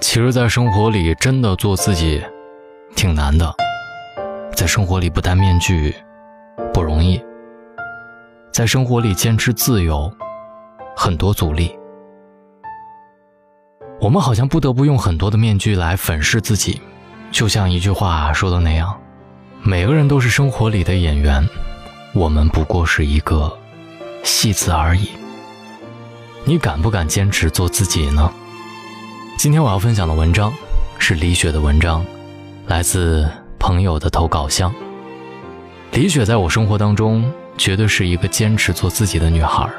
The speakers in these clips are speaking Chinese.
其实，在生活里真的做自己，挺难的。在生活里不戴面具，不容易。在生活里坚持自由，很多阻力。我们好像不得不用很多的面具来粉饰自己，就像一句话说的那样：每个人都是生活里的演员，我们不过是一个戏子而已。你敢不敢坚持做自己呢？今天我要分享的文章是李雪的文章，来自朋友的投稿箱。李雪在我生活当中绝对是一个坚持做自己的女孩。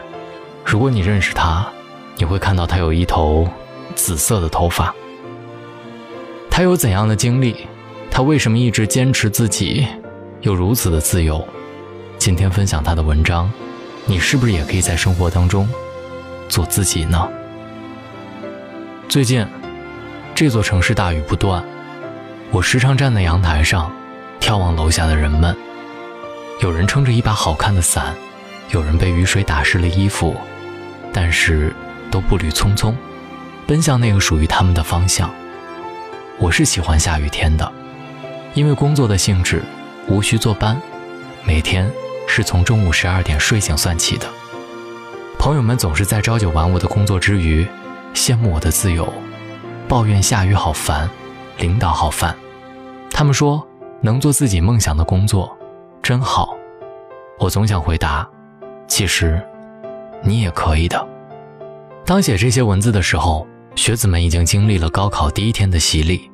如果你认识她，你会看到她有一头紫色的头发。她有怎样的经历？她为什么一直坚持自己，又如此的自由？今天分享她的文章，你是不是也可以在生活当中做自己呢？最近，这座城市大雨不断，我时常站在阳台上，眺望楼下的人们。有人撑着一把好看的伞，有人被雨水打湿了衣服，但是都步履匆匆，奔向那个属于他们的方向。我是喜欢下雨天的，因为工作的性质无需坐班，每天是从中午十二点睡醒算起的。朋友们总是在朝九晚五的工作之余。羡慕我的自由，抱怨下雨好烦，领导好烦。他们说能做自己梦想的工作，真好。我总想回答，其实你也可以的。当写这些文字的时候，学子们已经经历了高考第一天的洗礼。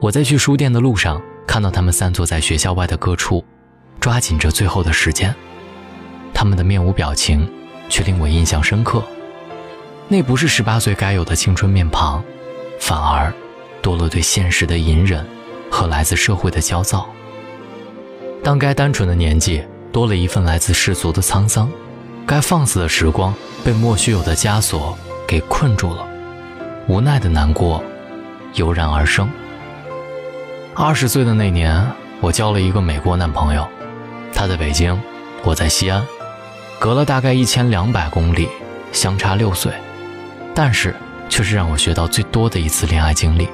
我在去书店的路上，看到他们散坐在学校外的各处，抓紧着最后的时间。他们的面无表情，却令我印象深刻。那不是十八岁该有的青春面庞，反而多了对现实的隐忍和来自社会的焦躁。当该单纯的年纪多了一份来自世俗的沧桑，该放肆的时光被莫须有的枷锁给困住了，无奈的难过油然而生。二十岁的那年，我交了一个美国男朋友，他在北京，我在西安，隔了大概一千两百公里，相差六岁。但是，却是让我学到最多的一次恋爱经历。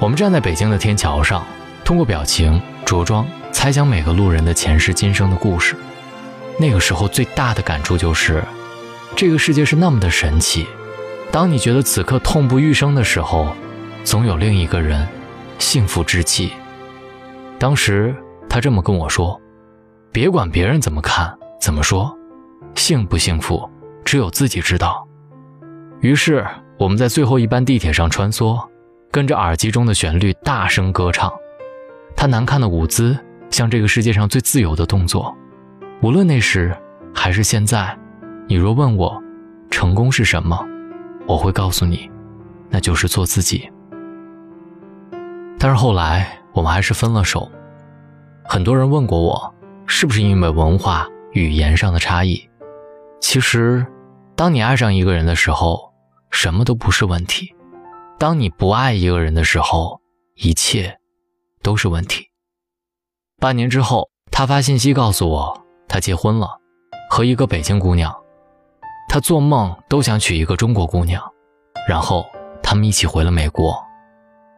我们站在北京的天桥上，通过表情、着装猜想每个路人的前世今生的故事。那个时候最大的感触就是，这个世界是那么的神奇。当你觉得此刻痛不欲生的时候，总有另一个人幸福至极。当时他这么跟我说：“别管别人怎么看、怎么说，幸不幸福，只有自己知道。”于是我们在最后一班地铁上穿梭，跟着耳机中的旋律大声歌唱。他难看的舞姿像这个世界上最自由的动作。无论那时还是现在，你若问我成功是什么，我会告诉你，那就是做自己。但是后来我们还是分了手。很多人问过我，是不是因为文化语言上的差异？其实，当你爱上一个人的时候。什么都不是问题。当你不爱一个人的时候，一切都是问题。半年之后，他发信息告诉我，他结婚了，和一个北京姑娘。他做梦都想娶一个中国姑娘。然后他们一起回了美国。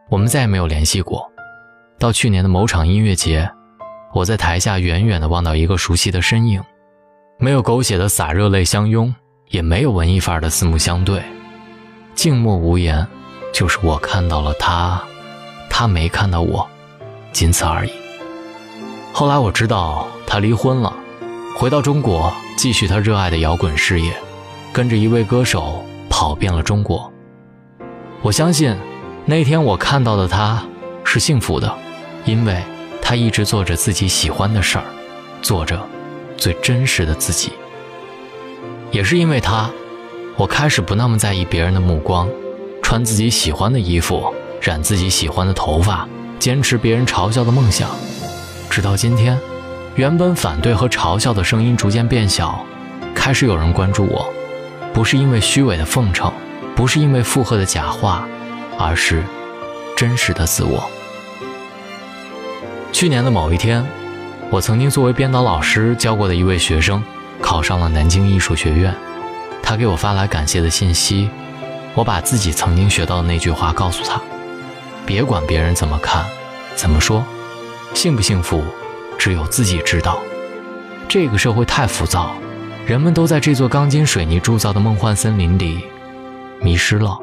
我们再也没有联系过。到去年的某场音乐节，我在台下远远地望到一个熟悉的身影，没有狗血的洒热泪相拥，也没有文艺范儿的四目相对。静默无言，就是我看到了他，他没看到我，仅此而已。后来我知道他离婚了，回到中国继续他热爱的摇滚事业，跟着一位歌手跑遍了中国。我相信，那天我看到的他是幸福的，因为他一直做着自己喜欢的事儿，做着最真实的自己。也是因为他。我开始不那么在意别人的目光，穿自己喜欢的衣服，染自己喜欢的头发，坚持别人嘲笑的梦想。直到今天，原本反对和嘲笑的声音逐渐变小，开始有人关注我，不是因为虚伪的奉承，不是因为附和的假话，而是真实的自我。去年的某一天，我曾经作为编导老师教过的一位学生，考上了南京艺术学院。他给我发来感谢的信息，我把自己曾经学到的那句话告诉他：别管别人怎么看，怎么说，幸不幸福，只有自己知道。这个社会太浮躁，人们都在这座钢筋水泥铸造的梦幻森林里迷失了。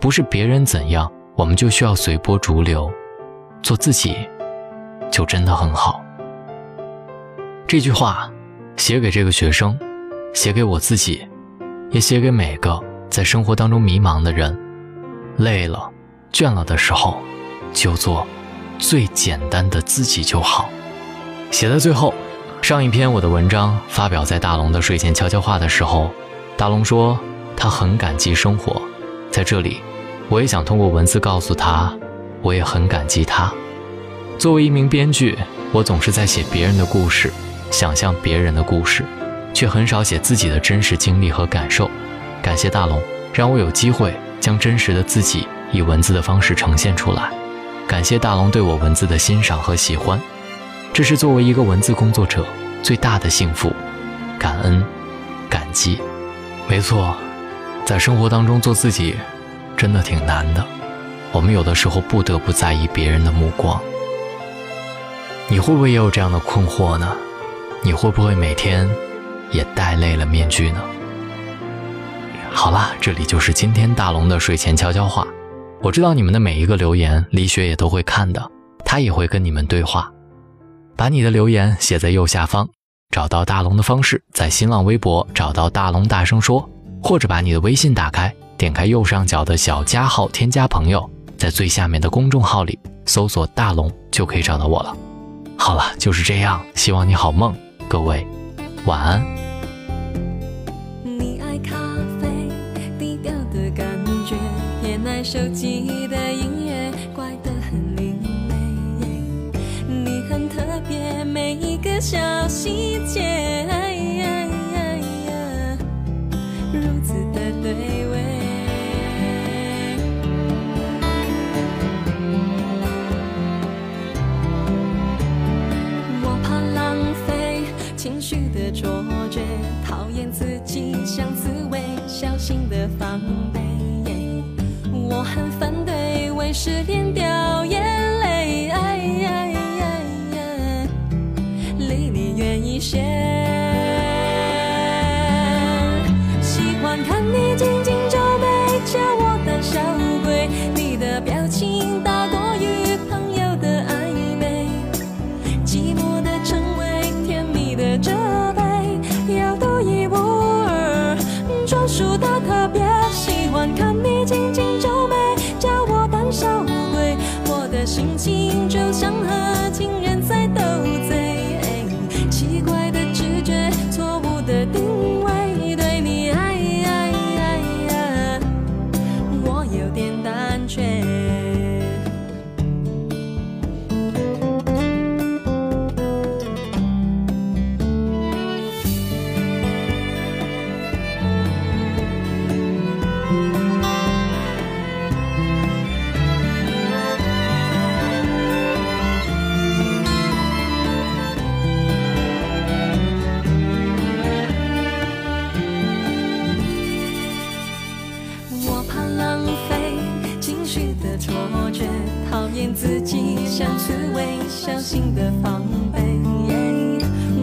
不是别人怎样，我们就需要随波逐流，做自己，就真的很好。这句话，写给这个学生，写给我自己，也写给每个在生活当中迷茫的人。累了、倦了的时候，就做最简单的自己就好。写在最后，上一篇我的文章发表在大龙的睡前悄悄话的时候，大龙说他很感激生活。在这里，我也想通过文字告诉他，我也很感激他。作为一名编剧，我总是在写别人的故事。想象别人的故事，却很少写自己的真实经历和感受。感谢大龙，让我有机会将真实的自己以文字的方式呈现出来。感谢大龙对我文字的欣赏和喜欢，这是作为一个文字工作者最大的幸福。感恩，感激。没错，在生活当中做自己，真的挺难的。我们有的时候不得不在意别人的目光。你会不会也有这样的困惑呢？你会不会每天也戴累了面具呢？好啦，这里就是今天大龙的睡前悄悄话。我知道你们的每一个留言，李雪也都会看的，他也会跟你们对话。把你的留言写在右下方，找到大龙的方式，在新浪微博找到大龙大声说，或者把你的微信打开，点开右上角的小加号，添加朋友，在最下面的公众号里搜索大龙，就可以找到我了。好了，就是这样，希望你好梦。各位，晚安。你爱咖啡，低调的感觉，偏爱手机的音乐，怪得很另类。你很特别，每一个小细节，是点点心的防备。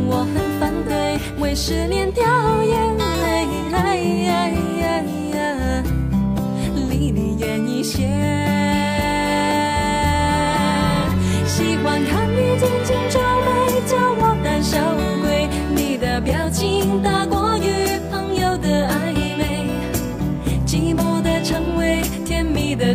我很反对为失恋掉眼泪，离你远一些。喜欢看你紧紧皱眉，叫我胆小鬼。你的表情大过于朋友的暧昧，寂寞的称谓，甜蜜的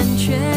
感觉